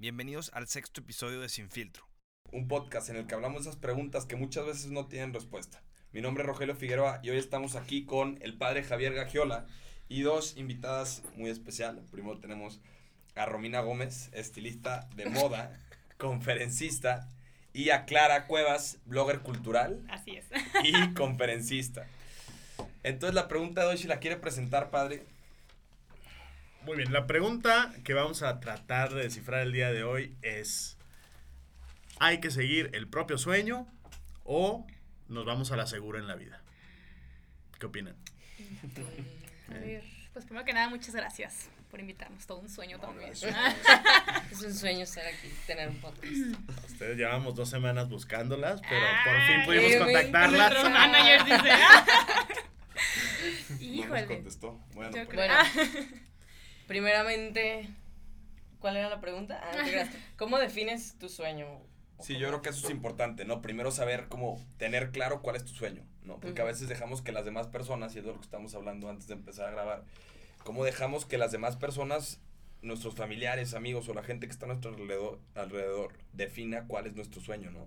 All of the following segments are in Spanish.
Bienvenidos al sexto episodio de Sin Filtro. Un podcast en el que hablamos de esas preguntas que muchas veces no tienen respuesta. Mi nombre es Rogelio Figueroa y hoy estamos aquí con el padre Javier Gagiola y dos invitadas muy especiales. Primero tenemos a Romina Gómez, estilista de moda, conferencista, y a Clara Cuevas, blogger cultural. Así es. Y conferencista. Entonces la pregunta de hoy, si la quiere presentar, padre, Muy bien, la pregunta que vamos a tratar de descifrar el día de hoy es, ¿hay que seguir el propio sueño o nos vamos a la segura en la vida? ¿Qué opinan? A ver, pues primero que nada, muchas gracias por invitarnos. Todo un sueño también. gracias. Es un sueño estar aquí, tener un podcast. Ustedes llevamos dos semanas buscándolas, pero por Ay, fin pudimos eh, contactarlas. Nuestro manager dice. "Ah". no nos Híjole. contestó. Bueno, Yo pues, creo- Bueno. Primeramente, ¿cuál era la pregunta? Ah. ¿Cómo defines tu sueño? Sí, yo creo que eso es importante, ¿no? Primero saber cómo tener claro cuál es tu sueño, ¿no? Porque a veces dejamos que las demás personas, y es de lo que estamos hablando antes de empezar a grabar, cómo dejamos que las demás personas, nuestros familiares, amigos o la gente que está a nuestro alrededor, alrededor defina cuál es nuestro sueño, ¿no?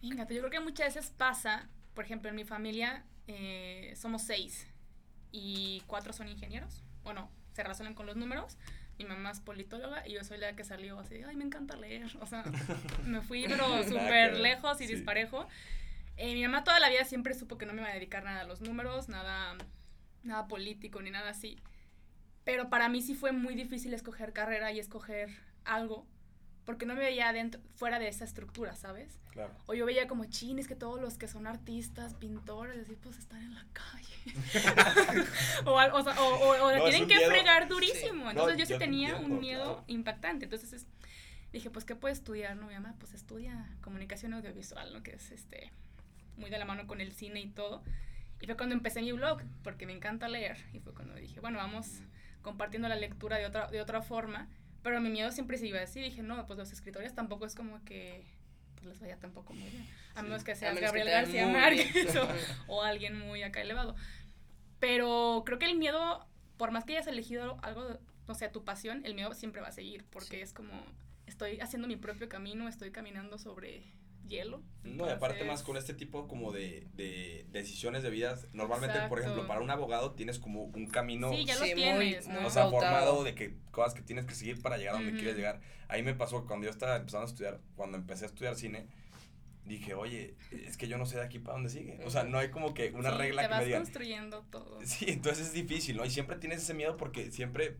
Fíjate, yo creo que muchas veces pasa, por ejemplo, en mi familia eh, somos seis y cuatro son ingenieros. Bueno, se relacionan con los números. Mi mamá es politóloga y yo soy la que salió así, ay, me encanta leer. O sea, me fui pero súper lejos y sí. disparejo. Eh, mi mamá toda la vida siempre supo que no me iba a dedicar nada a los números, nada, nada político ni nada así. Pero para mí sí fue muy difícil escoger carrera y escoger algo porque no me veía dentro, fuera de esa estructura, ¿sabes? Claro. O yo veía como chines que todos los que son artistas, pintores, así pues están en la calle. o, o, sea, o, o- No, es tienen que miedo. fregar durísimo. Entonces yo sí yo tenía entiendo, un miedo claro. impactante. Entonces es- dije, pues, ¿qué puedo estudiar? No, mi mamá, pues estudia comunicación audiovisual, ¿no? Que es este muy de la mano con el cine y todo. Y fue cuando empecé mi blog, porque me encanta leer. Y fue cuando dije, bueno, vamos compartiendo la lectura de otra, de otra forma. Pero mi miedo siempre se iba así. Dije, no, pues los escritores tampoco es como que pues, les vaya tampoco muy bien. A menos que seas menos Gabriel García Márquez o, o alguien muy acá elevado. Pero creo que el miedo, por más que hayas elegido algo, no sé, tu pasión, el miedo siempre va a seguir. Porque Sí. es como, estoy haciendo mi propio camino, estoy caminando sobre hielo. No, y aparte más con este tipo como de, de decisiones de vida, normalmente, por Exacto. ejemplo, para un abogado tienes como un camino... Sí, ya lo Sí, tienes, muy ¿no? O sea, pautado. formado de que cosas que tienes que seguir para llegar a donde Ujú. quieres llegar. Ahí me pasó cuando yo estaba empezando a estudiar, cuando empecé a estudiar cine, dije, oye, es que yo no sé de aquí para dónde sigue. O sea, no hay como que una Sí, regla te que vas me diga. construyendo todo. Sí, entonces es difícil, ¿no? Y siempre tienes ese miedo porque siempre,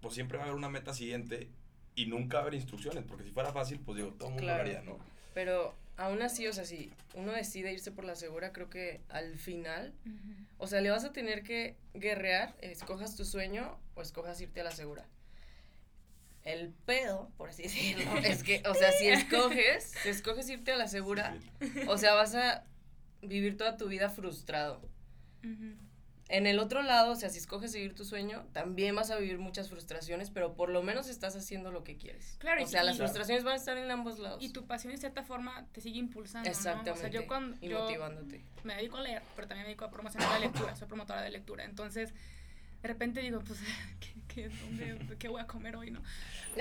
pues siempre va a haber una meta siguiente y nunca va a haber instrucciones, porque si fuera fácil, pues digo, todo el mundo Claro. lo haría, ¿no? Pero aún así, o sea, si uno decide irse por la segura, creo que al final, o sea, le vas a tener que guerrear, escojas tu sueño o escojas irte a la segura. El pedo, por así decirlo, es que, o sea, si escoges, si escoges irte a la segura, o sea, vas a vivir toda tu vida frustrado. Ujú. En el otro lado, o sea, si escoges seguir tu sueño, también vas a vivir muchas frustraciones, pero por lo menos estás haciendo lo que quieres. Claro, y o sea, las frustraciones van a estar en ambos lados. Y tu pasión, de cierta forma, te sigue impulsando. ¿no? Exactamente. O sea, yo cuando. y yo motivándote. me dedico a leer, pero también me dedico a promocionar la lectura. Soy promotora de lectura. Entonces, de repente digo, pues, ¿qué, qué, dónde- qué voy a comer hoy, no?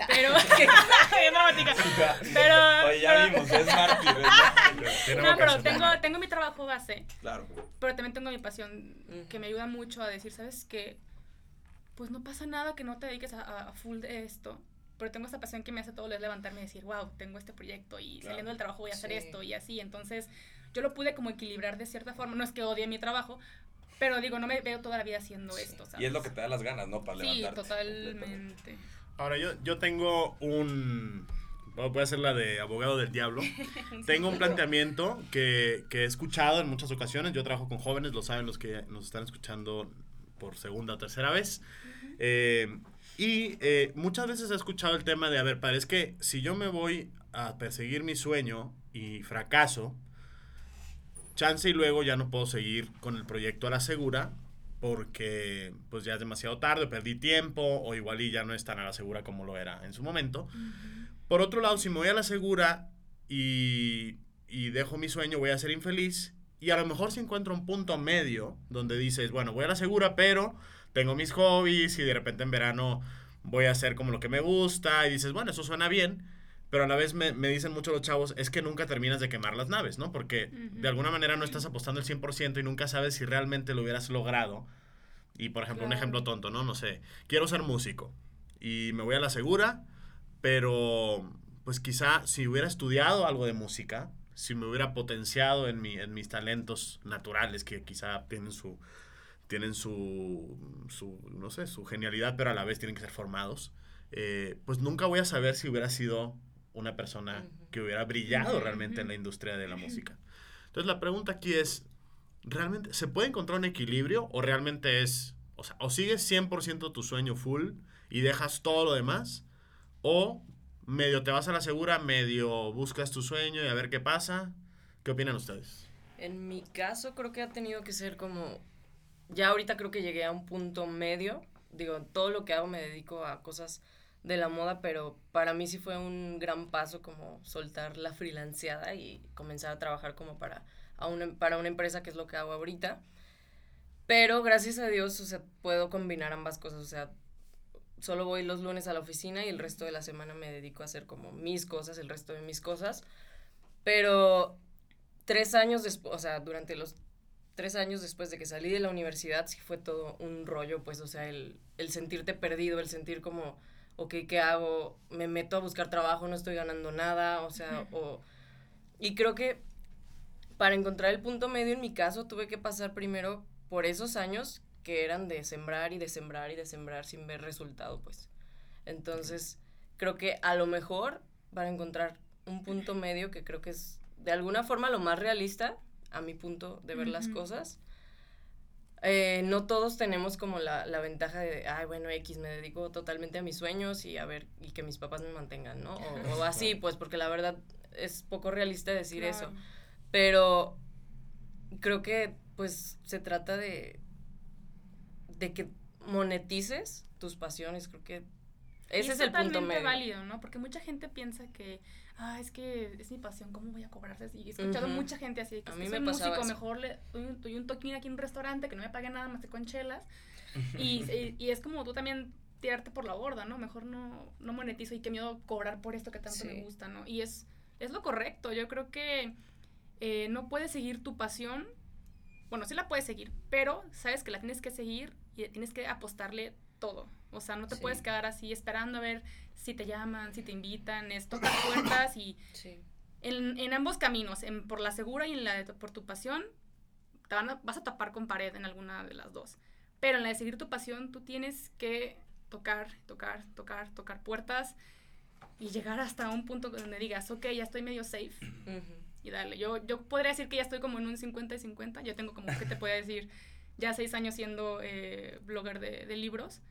Pero. Bien dramática. Pero. Oye, ya vimos, es mártir, es No, pero tengo, tengo mi trabajo base, Claro. pero también tengo mi pasión que me ayuda mucho a decir, ¿sabes qué? Pues no pasa nada que no te dediques a, a full de esto, pero tengo esta pasión que me hace los días levantarme y decir, wow, tengo este proyecto y Claro. saliendo del trabajo voy a hacer Sí. esto y así. Entonces, yo lo pude como equilibrar de cierta forma. No es que odie mi trabajo, pero digo, no me veo toda la vida haciendo esto, ¿sabes? Y es lo que te da las ganas, ¿no? Para Sí, levantarte. totalmente. Ahora, yo, yo tengo un... Voy a hacer la de abogado del diablo. Tengo un planteamiento que, que he escuchado en muchas ocasiones. Yo trabajo con jóvenes, lo saben los que nos están escuchando por segunda o tercera vez. Eh, y eh, muchas veces he escuchado el tema de, a ver, parece que si yo me voy a perseguir mi sueño y fracaso, chance y luego ya no puedo seguir con el proyecto a la segura porque pues ya es demasiado tarde, perdí tiempo o igual y ya no es tan a la segura como lo era en su momento. Por otro lado, si me voy a la segura y, y dejo mi sueño, voy a ser infeliz. Y a lo mejor si encuentro un punto medio donde dices, bueno, voy a la segura, pero tengo mis hobbies y de repente en verano voy a hacer como lo que me gusta y dices, bueno, eso suena bien, pero a la vez me, me dicen mucho los chavos, es que nunca terminas de quemar las naves, ¿no? Porque Ujú. de alguna manera no estás apostando el 100% y nunca sabes si realmente lo hubieras logrado. Y por ejemplo, un Claro. ejemplo tonto, ¿no? No sé, quiero ser músico y me voy a la segura, pero pues quizá si hubiera estudiado algo de música, si me hubiera potenciado en, mi, en mis talentos naturales, que quizá tienen su, tienen su, su, no sé, su genialidad, pero a la vez tienen que ser formados, eh, pues nunca voy a saber si hubiera sido una persona que hubiera brillado realmente en la industria de la música. Entonces la pregunta aquí es, ¿realmente se puede encontrar un equilibrio o realmente es, o sea, o sigues 100% tu sueño full y dejas todo lo demás? ¿O medio te vas a la segura, medio buscas tu sueño y a ver qué pasa? ¿Qué opinan ustedes? En mi caso creo que ha tenido que ser como, ya ahorita creo que llegué a un punto medio, digo, todo lo que hago me dedico a cosas de la moda, pero para mí sí fue un gran paso como soltar la freelanceada y comenzar a trabajar como para, a una, para una empresa, que es lo que hago ahorita. Pero gracias a Dios, o sea, puedo combinar ambas cosas, o sea, solo voy los lunes a la oficina y el resto de la semana me dedico a hacer como mis cosas, el resto de mis cosas. Pero tres años después, o sea, durante los tres años después de que salí de la universidad, sí fue todo un rollo, pues, o sea, el, el sentirte perdido, el sentir como, ok, ¿qué hago? Me meto a buscar trabajo, no estoy ganando nada, o sea, o... Y creo que para encontrar el punto medio en mi caso tuve que pasar primero por esos años que eran de sembrar y de sembrar y de sembrar sin ver resultado, pues. Entonces, creo que a lo mejor para encontrar un punto medio que creo que es de alguna forma lo más realista a mi punto de ver las cosas. Eh, no todos tenemos como la, la ventaja de, ay, bueno, X, me dedico totalmente a mis sueños y a ver, y que mis papás me mantengan, ¿no? O, o así, pues, porque la verdad es poco realista decir eso. Pero creo que pues se trata de de que monetices tus pasiones, creo que Y ese es, el punto totalmente medio. válido, ¿no? Porque mucha gente piensa que, ah, es que es mi pasión, ¿cómo voy a cobrar? Y he escuchado Ujú. mucha gente así, que A es mí que me soy músico, eso. mejor le doy un, doy un toquín aquí en un restaurante que no me pague nada más que con chelas. y, y, y es como tú también tirarte por la borda, ¿no? Mejor no, no monetizo y qué miedo cobrar por esto que tanto Sí. me gusta, ¿no? Y es, es lo correcto, yo creo que eh, no puedes seguir tu pasión, bueno, sí la puedes seguir, pero sabes que la tienes que seguir y tienes que apostarle todo. O sea, no te Sí. puedes quedar así esperando a ver si te llaman, si te invitan, es tocar puertas y Sí. en, en ambos caminos, en, por la segura y en la de, por tu pasión, te van a- vas a tapar con pared en alguna de las dos. Pero en la de seguir tu pasión, tú tienes que tocar, tocar, tocar, tocar puertas y llegar hasta un punto donde digas, ok, ya estoy medio safe y darle. Yo, yo podría decir que ya estoy como en un 50 y 50. Yo tengo como, que te puedo decir? Ya seis años siendo eh, blogger de, de libros.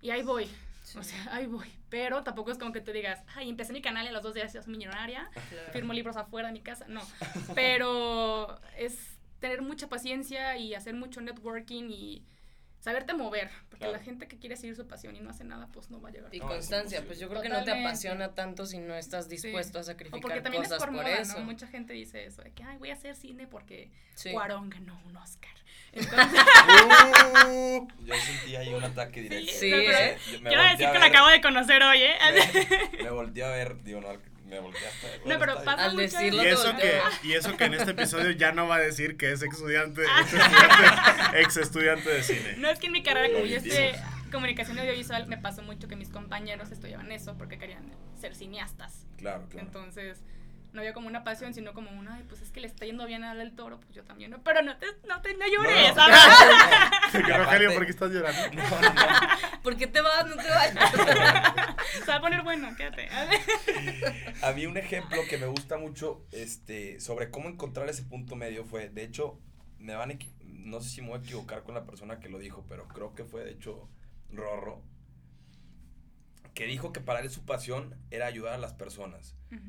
Y ahí voy. Sí. O sea, ahí voy. Pero tampoco es como que te digas, ay, empecé mi canal y a los dos días ya soy millonaria. Claro. Firmo libros afuera de mi casa. No. Pero es tener mucha paciencia y hacer mucho networking y saberte mover. Porque Claro. la gente que quiere seguir su pasión y no hace nada, pues no va a llegar. Y No, constancia, pues yo creo que no te Totalmente. apasiona tanto si no estás dispuesto a O sacrificar porque también es cosas por, moda, eso. ¿no? Mucha gente dice eso, de que, ay, voy a hacer cine porque Sí. Cuarón ganó un Oscar. Entonces, Uh, yo sentí ahí un ataque directo. Sí, ¿eh? Me quiero volteé decir a que la ver, acabo de conocer hoy, ¿eh? Me, me volteé a ver, digo, no, me volteé hasta. No, pero pasa. Al mucho decirlo Y eso, que, y eso que en este episodio ya no va a decir que es ex estudiante, Ah. ex estudiante, ex estudiante de cine. No es que en mi carrera, como Lo yo estudié comunicación audiovisual, me pasó mucho que mis compañeros estudiaban eso porque querían ser cineastas. Claro, claro. Entonces, no había como una pasión, sino como una, ay, pues es que le está yendo bien a del toro, pues yo también, ¿no? Pero no te, no te no llores, No, no. ¿sabes? Y Rogelio, aparte- ¿por qué estás llorando? No, no, no. ¿Por qué te vas? No te vayas. Se va a poner bueno, quédate. A mí un ejemplo que me gusta mucho este, sobre cómo encontrar ese punto medio fue, de hecho, me van a no sé si me voy a equivocar con la persona que lo dijo, pero creo que fue de hecho Rorro, que dijo que para él su pasión era ayudar a las personas Ujú.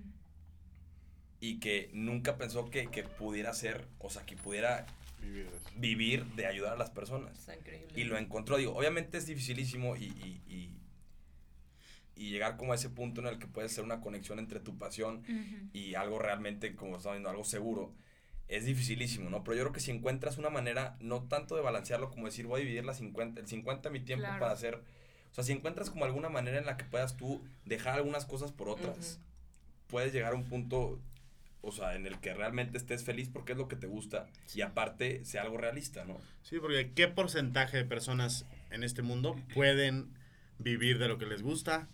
Y que nunca pensó que, que pudiera ser, o sea, que pudiera vivir de ayudar a las personas. Está increíble. Y lo encontró, digo, obviamente es dificilísimo y, y, y, y llegar como a ese punto en el que puede ser una conexión entre tu pasión Ujú. y algo realmente, como estamos viendo, algo seguro, es dificilísimo, ¿no? Pero yo creo que si encuentras una manera, no tanto de balancearlo como decir, voy a dividir la 50, el 50 de mi tiempo Claro. para hacer O sea, si encuentras como alguna manera en la que puedas tú dejar algunas cosas por otras, puedes llegar a un punto, o sea, en el que realmente estés feliz porque es lo que te gusta y aparte sea algo realista, ¿no? Sí, porque ¿qué porcentaje de personas en este mundo pueden vivir de lo que les gusta?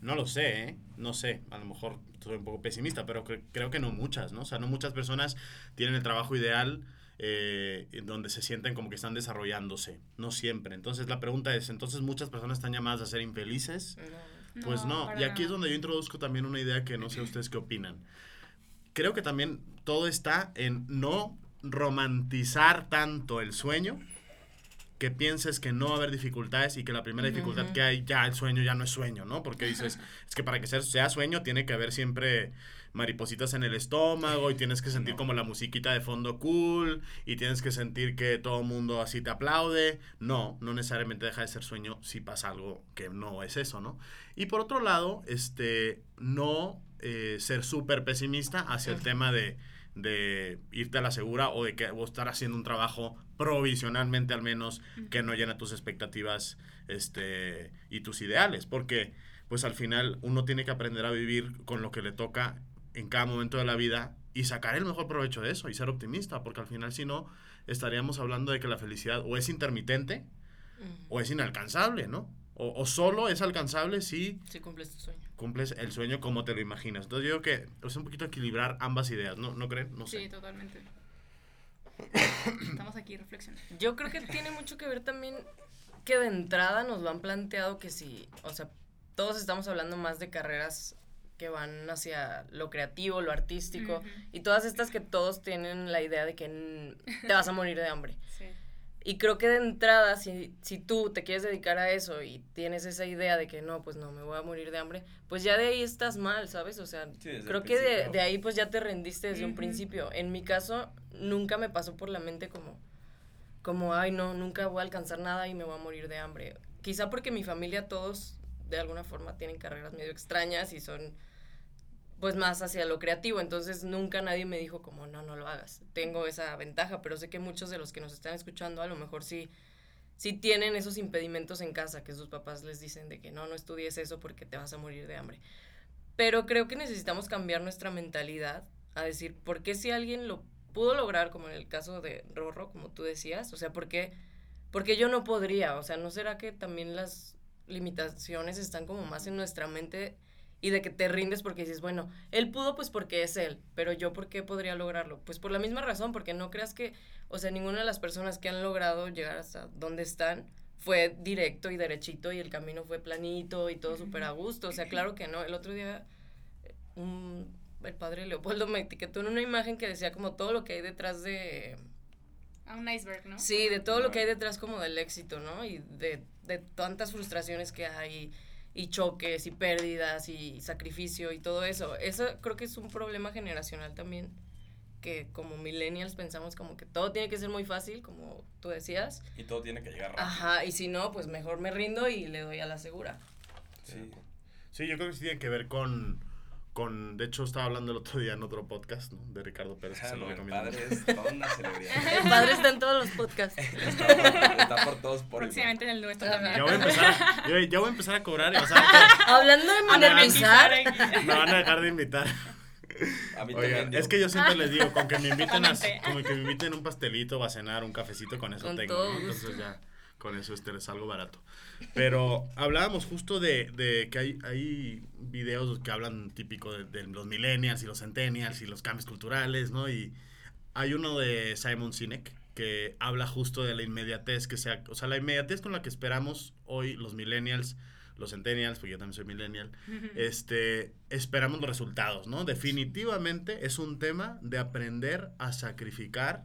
No lo sé, ¿eh? No sé, a lo mejor soy un poco pesimista, pero cre- creo que no muchas, ¿no? O sea, no muchas personas tienen el trabajo ideal eh, donde se sienten como que están desarrollándose, no siempre. Entonces la pregunta es, ¿entonces muchas personas están llamadas a ser infelices? No. Pues no, para y aquí es donde yo introduzco también una idea que no sé ustedes qué opinan. Creo que también todo está en no romantizar tanto el sueño, que pienses que no va a haber dificultades y que la primera dificultad que hay, ya el sueño ya no es sueño, ¿no? Porque dices, es que para que sea, sea sueño tiene que haber siempre maripositas en el estómago y tienes que sentir No. como la musiquita de fondo cool y tienes que sentir que todo el mundo así te aplaude. No, no necesariamente deja de ser sueño si pasa algo que no es eso, ¿no? Y por otro lado, este, no eh, ser súper pesimista hacia el tema de, de irte a la segura o de que o estar haciendo un trabajo provisionalmente al menos que no llena tus expectativas este, y tus ideales, porque pues al final uno tiene que aprender a vivir con lo que le toca en cada momento de la vida y sacar el mejor provecho de eso y ser optimista, porque al final si no estaríamos hablando de que la felicidad o es intermitente o es inalcanzable, ¿no? O, o solo es alcanzable si Si cumples tu sueño. cumples el sueño como te lo imaginas. Entonces yo creo que es un poquito equilibrar ambas ideas, ¿no, ¿No creen? No sé. Sí, totalmente. Estamos aquí reflexionando. Yo creo que tiene mucho que ver también que de entrada nos lo han planteado que si, o sea, todos estamos hablando más de carreras que van hacia lo creativo, lo artístico, y todas estas que todos tienen la idea de que te vas a morir de hambre. Sí. Y creo que de entrada, si, si tú te quieres dedicar a eso y tienes esa idea de que no, pues no, me voy a morir de hambre, pues ya de ahí estás mal, ¿sabes? O sea, Sí, creo que de, de ahí pues ya te rendiste desde un principio. En mi caso, nunca me pasó por la mente como, como, ay, no, nunca voy a alcanzar nada y me voy a morir de hambre. Quizá porque mi familia todos, de alguna forma, tienen carreras medio extrañas y son pues más hacia lo creativo, entonces nunca nadie me dijo como no, no lo hagas. Tengo esa ventaja, pero sé que muchos de los que nos están escuchando a lo mejor sí, sí tienen esos impedimentos en casa, que sus papás les dicen de que no, no estudies eso porque te vas a morir de hambre. Pero creo que necesitamos cambiar nuestra mentalidad a decir, ¿por qué si alguien lo pudo lograr, como en el caso de Rorro, como tú decías? O sea, ¿por qué, por qué yo no podría? O sea, ¿no será que también las limitaciones están como más en nuestra mente y de que te rindes porque dices, bueno, él pudo pues porque es él, pero yo por qué podría lograrlo? Pues por la misma razón, porque no creas que, o sea, ninguna de las personas que han logrado llegar hasta donde están fue directo y derechito y el camino fue planito y todo súper a gusto, o sea, claro que no. El otro día un, el padre Leopoldo me etiquetó en una imagen que decía como todo lo que hay detrás de... A un iceberg, ¿no? Sí, de todo lo que hay detrás como del éxito, ¿no? Y de, de tantas frustraciones que hay y choques y pérdidas y sacrificio y todo eso. Eso creo que es un problema generacional también, que como millennials pensamos como que todo tiene que ser muy fácil, como tú decías. Y todo tiene que llegar rápido. Ajá, y si no, pues mejor me rindo y le doy a la segura. Sí. Sí, yo creo que sí tiene que ver con, con de hecho estaba hablando el otro día en otro podcast, ¿no? De Ricardo Pérez, que se lo el recomiendo. padre es toda una celebridad. El padre está en todos los podcasts. Está por, está por todos por. Próximamente en el nuestro también. Ya voy a empezar, ya voy a empezar a cobrar y vas a ver Hablando de monetizar me van a dejar de invitar. A mí Oigan, también. es que yo siempre les digo, con que me inviten a, como que me inviten un pastelito o a cenar, un cafecito, con eso Con tengo, todo ¿no? gusto. Entonces ya, con eso este, es algo barato. Pero hablábamos justo de, de que hay, hay videos que hablan típico de, de los millennials y los centennials y los cambios culturales, ¿no? Y hay uno de Simon Sinek que habla justo de la inmediatez que sea, o sea, la inmediatez con la que esperamos hoy los millennials, los centennials, porque yo también soy millennial, este, esperamos los resultados, ¿no? Definitivamente es un tema de aprender a sacrificar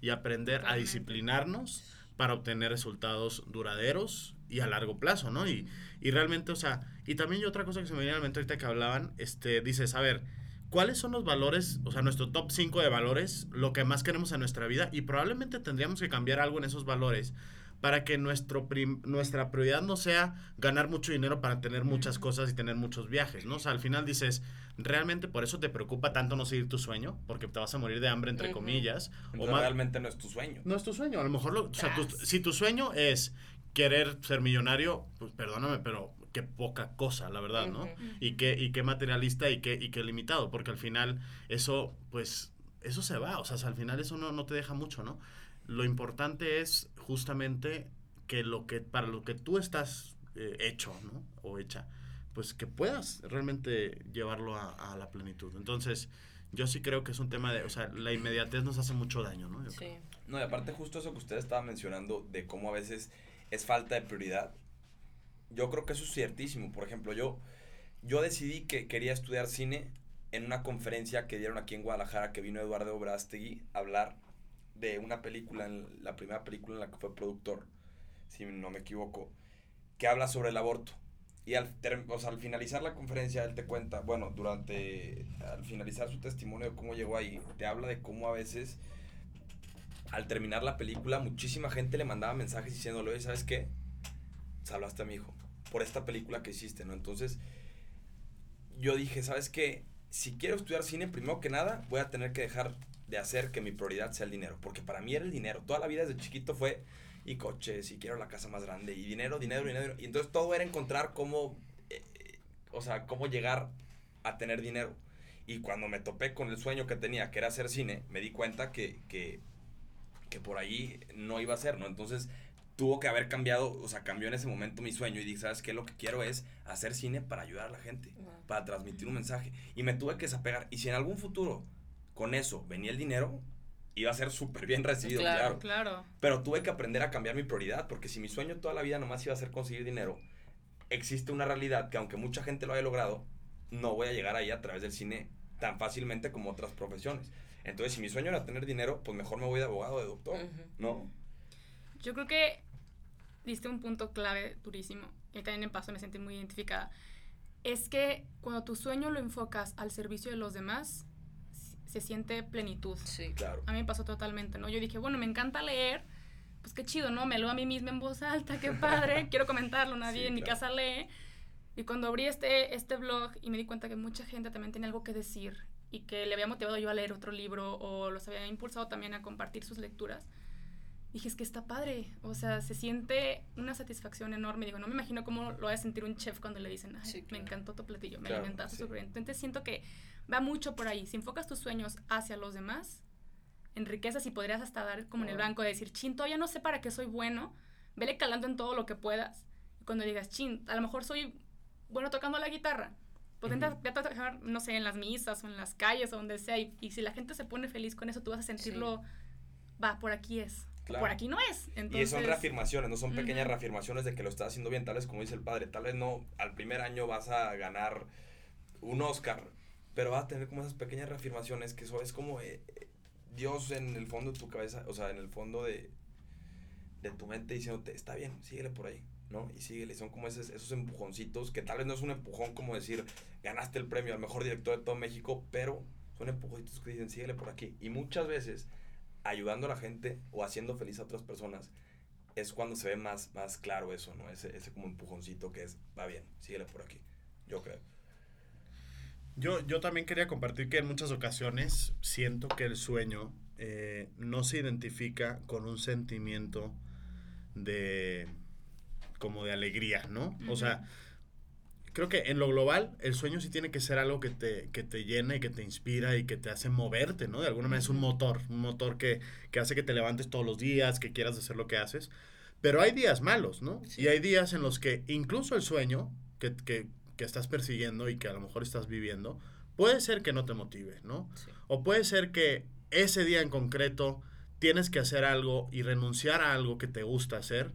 y aprender a disciplinarnos para obtener resultados duraderos y a largo plazo, ¿no? Y, y realmente, o sea, y también otra cosa que se me viene a la mente ahorita que hablaban, este, dices, a ver, ¿cuáles son los valores, o sea, nuestro top 5 de valores, lo que más queremos en nuestra vida? Y probablemente tendríamos que cambiar algo en esos valores para que nuestro prim- nuestra prioridad no sea ganar mucho dinero para tener muchas cosas y tener muchos viajes, ¿no? O sea, al final dices, realmente por eso te preocupa tanto no seguir tu sueño, porque te vas a morir de hambre, entre comillas, o más, realmente no es tu sueño. no es tu sueño, a lo mejor, lo- o sea, tu- si tu sueño es querer ser millonario, pues perdóname, pero qué poca cosa, la verdad, ¿no? Y qué, y qué materialista y qué, y qué limitado, porque al final eso, pues, eso se va, o sea, al final eso no, no te deja mucho, ¿no? Lo importante es justamente que lo que, para lo que tú estás eh, hecho, ¿no? O hecha, pues que puedas realmente llevarlo a, a la plenitud. Entonces, yo sí creo que es un tema de, o sea, la inmediatez nos hace mucho daño, ¿no? Yo creo. Sí. No, y aparte justo eso que usted estaba mencionando de cómo a veces es falta de prioridad. Yo creo que eso es ciertísimo. Por ejemplo, yo, yo decidí que quería estudiar cine en una conferencia que dieron aquí en Guadalajara que vino Eduardo Brastegui a hablar de una película, en la primera película en la que fue productor, si no me equivoco, que habla sobre el aborto. Y al, o sea, al finalizar la conferencia, él te cuenta, bueno, durante, al finalizar su testimonio de cómo llegó ahí, te habla de cómo a veces al terminar la película, muchísima gente le mandaba mensajes diciéndole, oye, ¿sabes qué? Salvaste a mi hijo por esta película que hiciste, ¿no? Entonces, yo dije, ¿sabes qué? Si quiero estudiar cine, primero que nada, voy a tener que dejar de hacer que mi prioridad sea el dinero, porque para mí era el dinero. Toda la vida desde chiquito fue, y coches, y quiero la casa más grande, y dinero, dinero, dinero. Y entonces todo era encontrar cómo, eh, eh, o sea, cómo llegar a tener dinero. Y cuando me topé con el sueño que tenía, que era hacer cine, me di cuenta que, que, que por ahí no iba a ser, ¿no? Entonces tuvo que haber cambiado, o sea, cambió en ese momento mi sueño y dije, ¿sabes qué? Lo que quiero es hacer cine para ayudar a la gente, Wow. para transmitir un mensaje. Y me tuve que desapegar. Y si en algún futuro con eso venía el dinero, iba a ser súper bien recibido, Claro. claro. Claro. Pero tuve que aprender a cambiar mi prioridad, porque si mi sueño toda la vida nomás iba a ser conseguir dinero, existe una realidad que aunque mucha gente lo haya logrado, no voy a llegar ahí a través del cine tan fácilmente como otras profesiones. Entonces, si mi sueño era tener dinero, pues mejor me voy de abogado, de doctor, Ujú. ¿no? Yo creo que diste un punto clave durísimo. Y también me pasó, me sentí muy identificada. Es que cuando tu sueño lo enfocas al servicio de los demás, se siente plenitud. Sí. Claro. A mí me pasó totalmente, ¿no? Yo dije, bueno, me encanta leer, pues qué chido, ¿no? Me leo a mí misma en voz alta, qué padre, quiero comentarlo, nadie Sí, en mi casa lee. Y cuando abrí este, este blog y me di cuenta que mucha gente también tenía algo que decir y que le había motivado yo a leer otro libro o los había impulsado también a compartir sus lecturas, dije, es que está padre, o sea, se siente una satisfacción enorme. Digo, no me imagino cómo lo va a sentir un chef cuando le dicen, ay, Sí, me encantó tu platillo, me Claro, alimentaste sí. súper bien. Entonces siento que va mucho por ahí. Si enfocas tus sueños hacia los demás, enriqueces y podrías hasta dar como en el Claro. banco de decir, chin, todavía no sé para qué soy bueno, vele calando en todo lo que puedas. Y cuando digas, chin, a lo mejor soy bueno tocando la guitarra, pues intenta intenta tocar, no sé, en las misas o en las calles o donde sea. Y, y si la gente se pone feliz con eso, tú vas a sentirlo, va, por aquí es. Claro. Por aquí no es. Y Entonces, son reafirmaciones, no son pequeñas Ujú. reafirmaciones de que lo estás haciendo bien, tal vez como dice el padre, tal vez no al primer año vas a ganar un Oscar, pero vas a tener como esas pequeñas reafirmaciones que eso es como eh, eh, Dios en el fondo de tu cabeza, o sea, en el fondo de, de tu mente diciéndote, está bien, síguele por ahí, ¿no? Y síguele, son como esos, esos empujoncitos, que tal vez no es un empujón como decir, ganaste el premio al mejor director de todo México, pero son empujoncitos que dicen, síguele por aquí. Y muchas veces, ayudando a la gente o haciendo feliz a otras personas, es cuando se ve más, más claro eso, ¿no? Ese, ese como empujoncito que es, va bien, síguele por aquí, yo creo. Yo, yo también quería compartir que en muchas ocasiones siento que el sueño eh, no se identifica con un sentimiento de como de alegría, ¿no? O sea, creo que en lo global el sueño sí tiene que ser algo que te, que te llena y que te inspira y que te hace moverte, ¿no? De alguna manera es un motor, un motor que, que hace que te levantes todos los días, que quieras hacer lo que haces. Pero hay días malos, ¿no? Sí. Y hay días en los que incluso el sueño que, que, que estás persiguiendo y que a lo mejor estás viviendo, puede ser que no te motive, ¿no? Sí. O puede ser que ese día en concreto tienes que hacer algo y renunciar a algo que te gusta hacer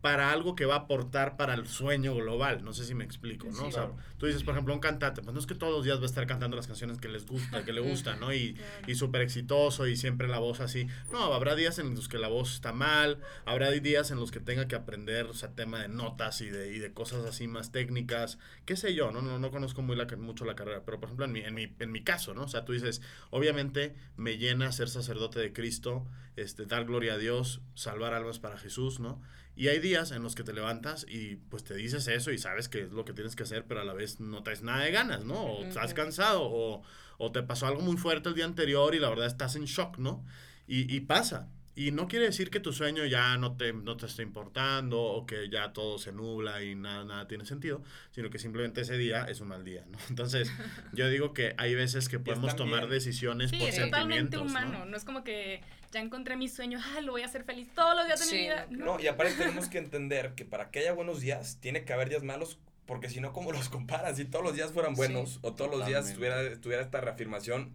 para algo que va a aportar para el sueño global. No sé si me explico, ¿no? Sí, o sea, claro. tú dices, por ejemplo, un cantante, pues no es que todos los días va a estar cantando las canciones que les gusta, que le gustan, ¿no? Y, y súper exitoso y siempre la voz así. No, habrá días en los que la voz está mal, habrá días en los que tenga que aprender, o sea, tema de notas y de, y de cosas así más técnicas, qué sé yo, no, no, no conozco muy la, mucho la carrera, pero por ejemplo en mi, en, mi, en mi caso, ¿no? O sea, tú dices, obviamente me llena ser sacerdote de Cristo, este, dar gloria a Dios, salvar almas para Jesús, ¿no? Y hay días en los que te levantas y pues te dices eso y sabes que es lo que tienes que hacer, pero a la vez no traes nada de ganas, ¿no? O estás cansado o, o te pasó algo muy fuerte el día anterior y la verdad estás en shock, ¿no? Y, y pasa. Y no quiere decir que tu sueño ya no te, no te esté importando o que ya todo se nubla y nada, nada tiene sentido, sino que simplemente ese día es un mal día, ¿no? Entonces, yo digo que hay veces que podemos tomar decisiones Sí, por es totalmente humano. ¿no? ¿no? es como que ya encontré mi sueño, ah, lo voy a hacer feliz todos los días de Sí, mi vida. no, No, y aparte tenemos que entender que para que haya buenos días, tiene que haber días malos, porque si no, ¿cómo los comparas? Si todos los días fueran buenos, Sí, o todos los días totalmente. estuviera, estuviera esta reafirmación,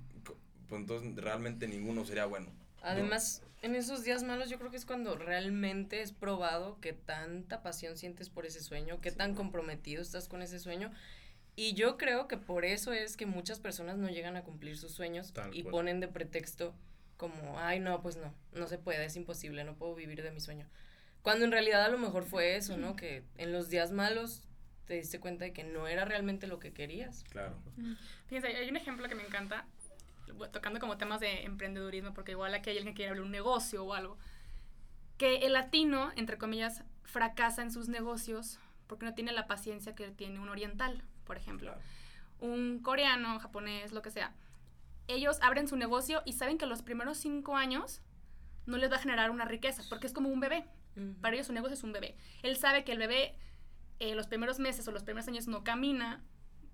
pues entonces realmente ninguno sería bueno. Además, en esos días malos yo creo que es cuando realmente es probado que tanta pasión sientes por ese sueño, que tan comprometido estás con ese sueño. Y yo creo que por eso es que muchas personas no llegan a cumplir sus sueños Tal y cual. ponen de pretexto como, ay, no, pues no, no se puede, es imposible, no puedo vivir de mi sueño. Cuando en realidad a lo mejor fue eso, ¿no? Que en los días malos te diste cuenta de que no era realmente lo que querías. Claro. Fíjense, hay un ejemplo que me encanta, tocando como temas de emprendedurismo, porque igual aquí hay alguien que quiere abrir un negocio o algo, que el latino, entre comillas, fracasa en sus negocios porque no tiene la paciencia que tiene un oriental, por ejemplo. Claro. Un coreano, japonés, lo que sea. Ellos abren su negocio y saben que los primeros cinco años no les va a generar una riqueza, porque es como un bebé. Para ellos su negocio es un bebé. Él sabe que el bebé eh, los primeros meses o los primeros años no camina,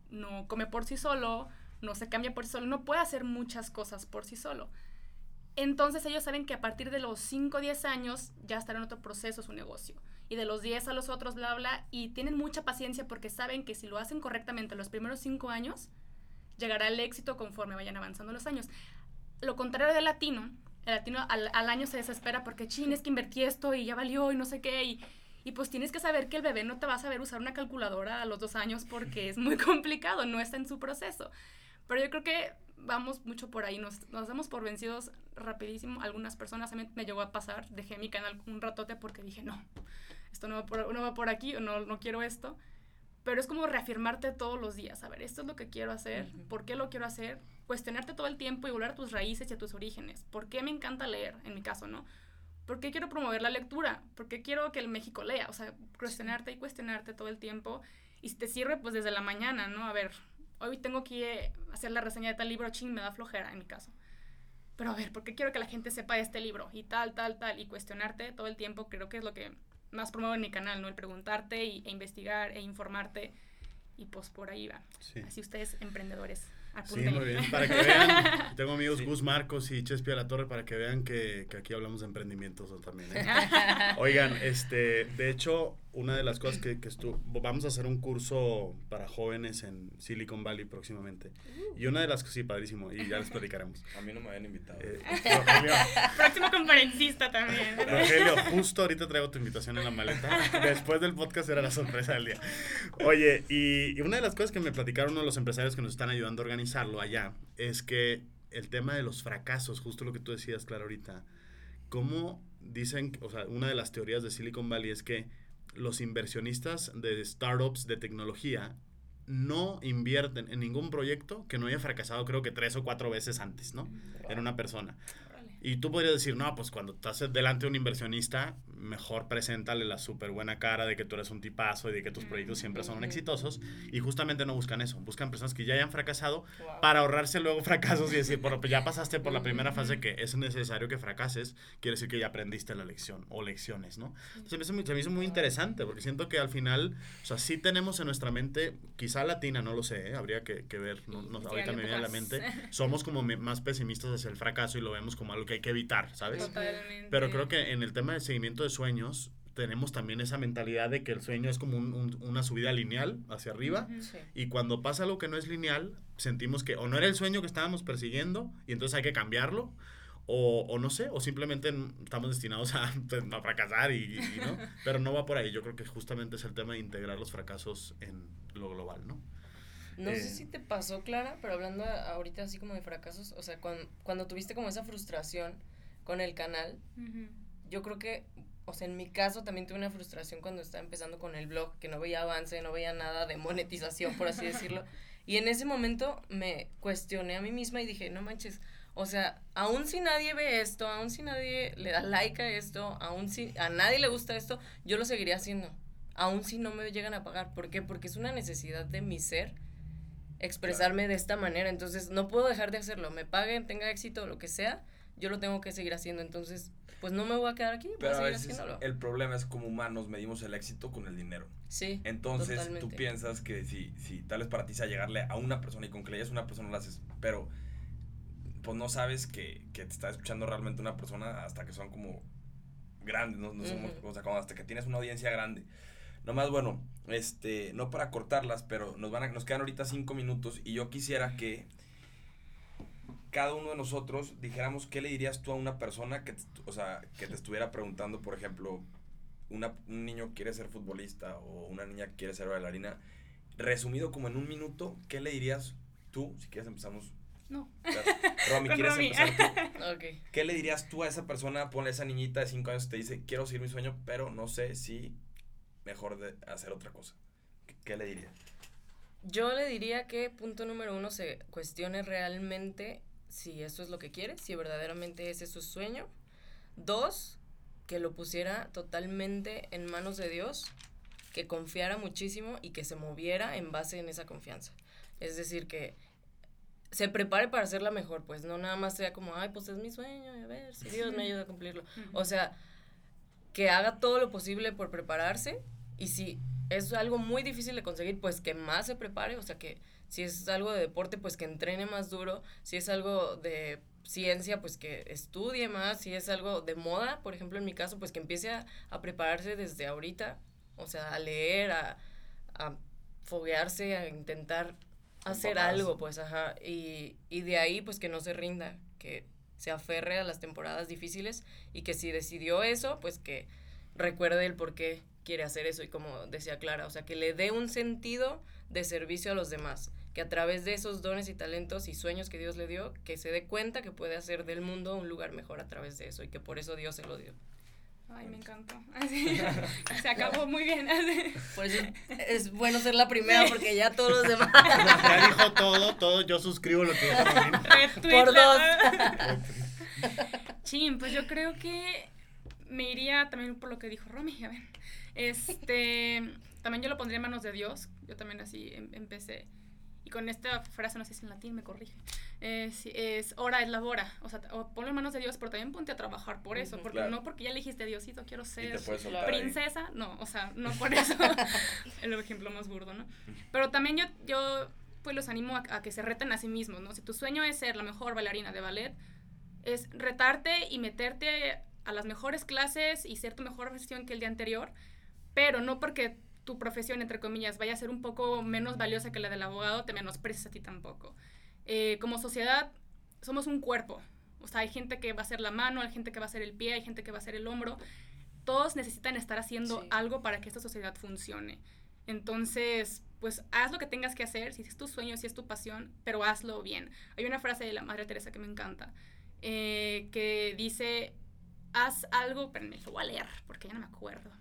no come por sí solo, no se cambia por sí solo, no puede hacer muchas cosas por sí solo. Entonces ellos saben que a partir de los 5 o 10 años ya estará en otro proceso su negocio. Y de los 10 a los otros, bla, bla, y tienen mucha paciencia porque saben que si lo hacen correctamente los primeros 5 años, llegará el éxito conforme vayan avanzando los años. Lo contrario del latino, el latino al, al año se desespera porque, chin, es que invertí esto y ya valió y no sé qué, y, y pues tienes que saber que el bebé no te va a saber usar una calculadora a los dos años porque es muy complicado, no está en su proceso. Pero yo creo que vamos mucho por ahí, nos, nos damos por vencidos rapidísimo. Algunas personas, a me llegó a pasar, dejé mi canal un ratote porque dije, no, esto no va por, no va por aquí, no, no quiero esto. Pero es como reafirmarte todos los días, a ver, esto es lo que quiero hacer, Ujú. ¿por qué lo quiero hacer? Cuestionarte todo el tiempo y volver a tus raíces y a tus orígenes. ¿Por qué me encanta leer, en mi caso, no? ¿Por qué quiero promover la lectura? ¿Por qué quiero que el México lea? O sea, cuestionarte y cuestionarte todo el tiempo. Y si te sirve, pues desde la mañana, ¿no? A ver, hoy tengo que hacer la reseña de tal libro, ching, me da flojera en mi caso. Pero a ver, ¿por qué quiero que la gente sepa de este libro? Y tal, tal, tal. Y cuestionarte todo el tiempo, creo que es lo que más promuevo en mi canal, ¿no? El preguntarte y, e investigar e informarte. Y pues por ahí va. Sí. Así ustedes, emprendedores, Sí, apúntenle. muy bien. Para que vean, tengo amigos Gus Marcos y Chespi a la Torre para que vean que, que aquí hablamos de emprendimientos también. ¿eh? Oigan, este, de hecho, una de las cosas que, que estu- vamos a hacer un curso para jóvenes en Silicon Valley próximamente. Y una de las cosas, sí, padrísimo, y ya les platicaremos. A mí no me habían invitado. Eh, Rogelio, Próximo conferencista también. Rogelio, justo ahorita traigo tu invitación en la maleta. Después del podcast era la sorpresa del día. Oye, y, y una de las cosas que me platicaron uno de los empresarios que nos están ayudando a organizarlo allá es que el tema de los fracasos, justo lo que tú decías, claro, ahorita, cómo dicen, o sea, una de las teorías de Silicon Valley es que los inversionistas de startups de tecnología no invierten en ningún proyecto que no haya fracasado creo que tres o cuatro veces antes, ¿no? En una persona. Y tú podrías decir, no, pues cuando estás delante de un inversionista, mejor preséntale la súper buena cara de que tú eres un tipazo y de que tus proyectos siempre son exitosos. Y justamente no buscan eso. Buscan personas que ya hayan fracasado Wow. para ahorrarse luego fracasos y decir, bueno, pues ya pasaste por la primera fase que es necesario que fracases, quiere decir que ya aprendiste la lección o lecciones, ¿no? Entonces me hizo, muy- se me hizo muy interesante porque siento que al final, o sea, sí tenemos en nuestra mente, quizá latina, no lo sé, ¿eh? habría que, que ver, no, no- ahorita me viene a la mente, somos como más pesimistas hacia el fracaso y lo vemos como algo que hay que evitar, ¿sabes? Totalmente. Pero creo que en el tema del seguimiento de sueños tenemos también esa mentalidad de que el sueño es como un- un- una subida lineal hacia arriba. Sí. y cuando pasa algo que no es lineal, sentimos que o no era el sueño que estábamos persiguiendo y entonces hay que cambiarlo, o, o no sé, o simplemente estamos destinados a, pues, a fracasar y, y no, pero no va por ahí. Yo creo que justamente es el tema de integrar los fracasos en lo global, ¿no? No Eh, sé si te pasó, Clara, pero hablando a- ahorita así como de fracasos, o sea, cuando, cuando tuviste como esa frustración con el canal, Ujú. yo creo que, o sea, en mi caso también tuve una frustración cuando estaba empezando con el blog, que no veía avance, no veía nada de monetización, por así decirlo. Y en ese momento me cuestioné a mí misma y dije, no manches, o sea, aún si nadie ve esto, aún si nadie le da like a esto, aún si a nadie le gusta esto, yo lo seguiría haciendo. Aún si no me llegan a pagar. ¿Por qué? Porque es una necesidad de mi ser expresarme de esta manera. Entonces, no puedo dejar de hacerlo. Me paguen, tenga éxito, lo que sea. yo lo tengo que seguir haciendo. Entonces, pues no me voy a quedar aquí, voy Pero a a seguir veces haciéndolo. el problema es como humanos medimos el éxito con el dinero. Sí. Entonces tú Totalmente. piensas que si, si tal vez para ti sea llegarle a una persona y con que le a una persona lo haces, pero pues no sabes que, que te está escuchando realmente una persona hasta que son como grandes, no, no somos, Ujú. o sea, como hasta que tienes una audiencia grande. Nomás, bueno, este, no para cortarlas, pero nos van a, nos quedan ahorita cinco minutos y yo quisiera que cada uno de nosotros dijéramos qué le dirías tú a una persona que, te- o sea, que te estuviera preguntando, por ejemplo, una- un niño quiere ser futbolista o una niña quiere ser bailarina, resumido como en un minuto, ¿qué le dirías tú? Si quieres empezamos. No. Romy, Con ¿quieres Romy. empezar tú? Ok. ¿Qué le dirías tú a esa persona? Ponle esa niñita de 5 años que te dice, quiero seguir mi sueño, pero no sé si mejor de hacer otra cosa. ¿Qué, qué le dirías? Yo le diría que punto número uno se cuestione realmente si eso es lo que quiere, si verdaderamente ese es su sueño. Dos, que lo pusiera totalmente en manos de Dios, que confiara muchísimo y que se moviera en base en esa confianza. Es decir, que se prepare para hacerla mejor, pues no nada más sea como, ay, pues es mi sueño, a ver si Dios me ayuda a cumplirlo. O sea, que haga todo lo posible por prepararse y si es algo muy difícil de conseguir, pues que más se prepare, o sea, que si es algo de deporte, pues que entrene más duro, si es algo de ciencia, pues que estudie más, si es algo de moda, por ejemplo, en mi caso, pues que empiece a, a prepararse desde ahorita, o sea, a leer, a, a foguearse, a intentar hacer algo, pues, ajá, y, y de ahí, pues que no se rinda, que se aferre a las temporadas difíciles y que si decidió eso, pues que recuerde el por qué quiere hacer eso y como decía Clara, o sea, que le dé un sentido de servicio a los demás, que a través de esos dones y talentos y sueños que Dios le dio, que se dé cuenta que puede hacer del mundo un lugar mejor a través de eso y que por eso Dios se lo dio. Ay, me encantó. Así, se acabó muy bien. así. Por eso es bueno ser la primera porque ya todos los demás... Ya dijo todo, todo. Yo suscribo lo que dijo. Por dos. Chin, pues yo creo que me iría también por lo que dijo Romy, a ver. Este, también yo lo pondría en manos de Dios. Yo también así em- empecé. Y con esta frase, no sé si en latín me corrige, es, es ora es labora. O sea, o ponlo en manos de Dios, pero también ponte a trabajar por eso. Porque Claro. no porque ya le dijiste, Diosito, quiero ser soltar ahí. princesa, no, o sea, no por eso. el ejemplo más burdo, ¿no? Pero también yo, yo pues los animo a, a que se reten a sí mismos, ¿no? Si tu sueño es ser la mejor bailarina de ballet, es retarte y meterte a las mejores clases y ser tu mejor versión que el día anterior, pero no porque tu profesión, entre comillas, vaya a ser un poco menos valiosa que la del abogado, te menosprecies a ti tampoco. Eh, como sociedad, somos un cuerpo. O sea, hay gente que va a ser la mano, hay gente que va a ser el pie, hay gente que va a ser el hombro. Todos necesitan estar haciendo Sí. algo para que esta sociedad funcione. Entonces, pues haz lo que tengas que hacer, si es tu sueño, si es tu pasión, pero hazlo bien. Hay una frase de la Madre Teresa que me encanta, eh, que dice, haz algo, espérenme, lo voy a leer porque ya no me acuerdo.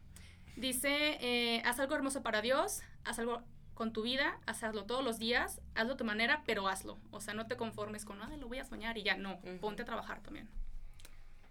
Dice, eh, haz algo hermoso para Dios, haz algo con tu vida, hazlo todos los días, hazlo a tu manera, pero hazlo. O sea, no te conformes con, ay, lo voy a soñar y ya, no, ponte a trabajar también.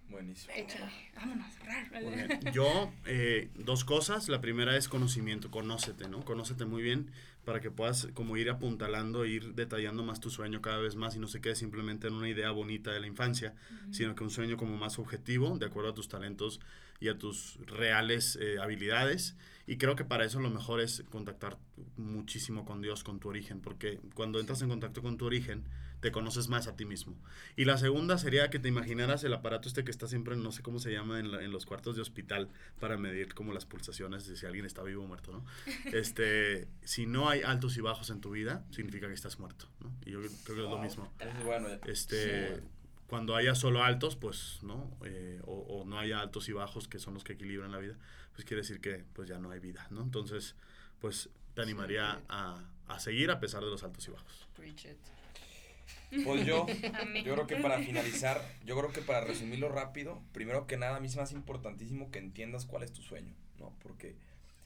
Buenísimo. Échale, vámonos, bien. Yo, eh, dos cosas. La primera es conocimiento, conócete, ¿no? Conócete muy bien para que puedas como ir apuntalando, ir detallando más tu sueño cada vez más y no se quede simplemente en una idea bonita de la infancia, sino que un sueño como más objetivo, de acuerdo a tus talentos y a tus reales eh, habilidades. Y creo que para eso lo mejor es contactar muchísimo con Dios, con tu origen, porque cuando entras en contacto con tu origen, te conoces más a ti mismo. Y la segunda sería que te imaginaras el aparato este que está siempre, no sé cómo se llama, en, la- en los cuartos de hospital para medir como las pulsaciones de si alguien está vivo o muerto, ¿no? Este, si no hay altos y bajos en tu vida, significa que estás muerto, ¿no? Y yo creo que es lo mismo. Eso es bueno. ya. Este, Sí. Cuando haya solo altos, pues, ¿no? Eh, o, o no haya altos y bajos, que son los que equilibran la vida, pues quiere decir que pues ya no hay vida, ¿no? Entonces, pues te animaría a, a seguir a pesar de los altos y bajos. Preach it. Pues yo, yo creo que para finalizar, yo creo que para resumirlo rápido, primero que nada, a mí es más importantísimo que entiendas cuál es tu sueño, ¿no? Porque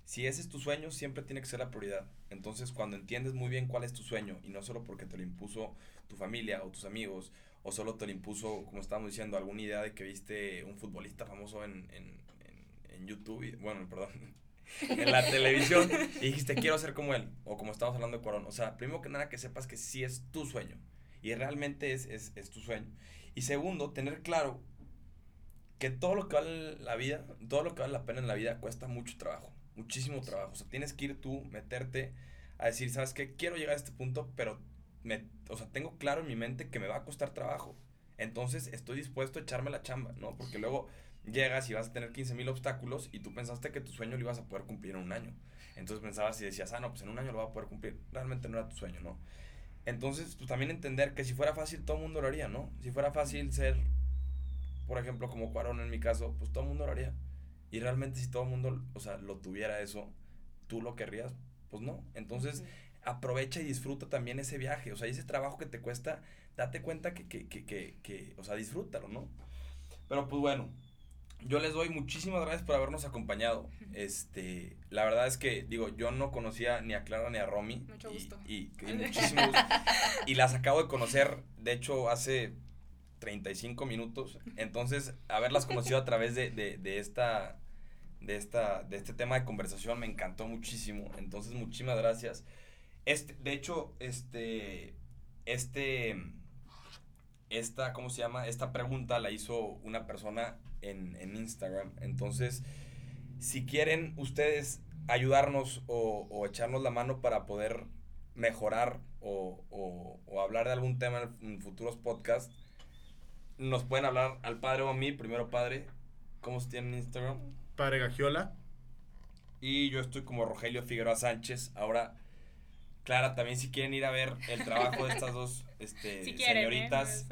si ese es tu sueño, siempre tiene que ser la prioridad. Entonces, cuando entiendes muy bien cuál es tu sueño, y no solo porque te lo impuso tu familia o tus amigos, o solo te lo impuso, como estábamos diciendo, alguna idea de que viste un futbolista famoso en, en, en, YouTube, bueno, perdón, en la televisión, y dijiste, quiero ser como él, o como estamos hablando de Cuarón. O sea, primero que nada que sepas que sí es tu sueño. y realmente es, es, es tu sueño. Y segundo, tener claro que todo lo que vale la vida, todo lo que vale la pena en la vida cuesta mucho trabajo, muchísimo trabajo. O sea, tienes que ir tú, meterte a decir, ¿sabes qué? Quiero llegar a este punto, pero me, o sea, tengo claro en mi mente que me va a costar trabajo. Entonces estoy dispuesto a echarme la chamba, ¿no? Porque luego llegas y vas a tener 15 mil obstáculos y tú pensaste que tu sueño lo ibas a poder cumplir en un año. Entonces pensabas y decías, ah, no, pues en un año lo va a poder cumplir. Realmente no era tu sueño, ¿no? Entonces, pues también entender que si fuera fácil, todo el mundo lo haría, ¿no? Si fuera fácil ser, por ejemplo, como Cuarón en mi caso, pues todo el mundo lo haría. Y realmente si todo el mundo, o sea, lo tuviera eso, ¿tú lo querrías? Pues no. Entonces. Aprovecha y disfruta también ese viaje. O sea, ese trabajo que te cuesta, date cuenta que, que, que, que, que, o sea, disfrútalo, ¿no? Pero pues bueno, yo les doy muchísimas gracias por habernos acompañado. Este, la verdad es que, digo, yo no conocía ni a Clara ni a Romy. Mucho y- gusto. Y, y muchísimo gusto. Y las acabo de conocer, de hecho, hace 35 minutos. Entonces, haberlas conocido a través de, de, de esta... De, esta, de este tema de conversación me encantó muchísimo. Entonces, muchísimas gracias. Este, de hecho, este, este, esta, ¿cómo se llama? Esta pregunta la hizo una persona en, en Instagram. Entonces, si quieren ustedes ayudarnos o, o echarnos la mano para poder mejorar o, o- o hablar de algún tema en, en futuros podcasts, nos pueden hablar al padre o a mí, primero padre. ¿Cómo se tiene en Instagram? Padre Gagiola. Y yo estoy como Rogelio Figueroa Sánchez. Ahora, Clara, también si quieren ir a ver el trabajo de estas dos este, Si quieren, ¿eh? señoritas,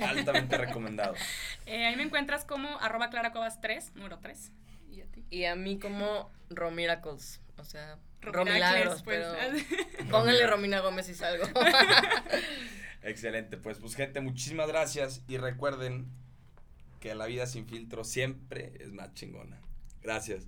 altamente recomendado. eh, ahí me encuentras como arroba claracovas 3, número 3. ¿Y a ti? Y a mí como Romiracles. O sea, Romilagros, pues. pero pónganle Romina Gómez y salgo. Excelente, pues, pues gente, muchísimas gracias y recuerden que la vida sin filtro siempre es más chingona. Gracias.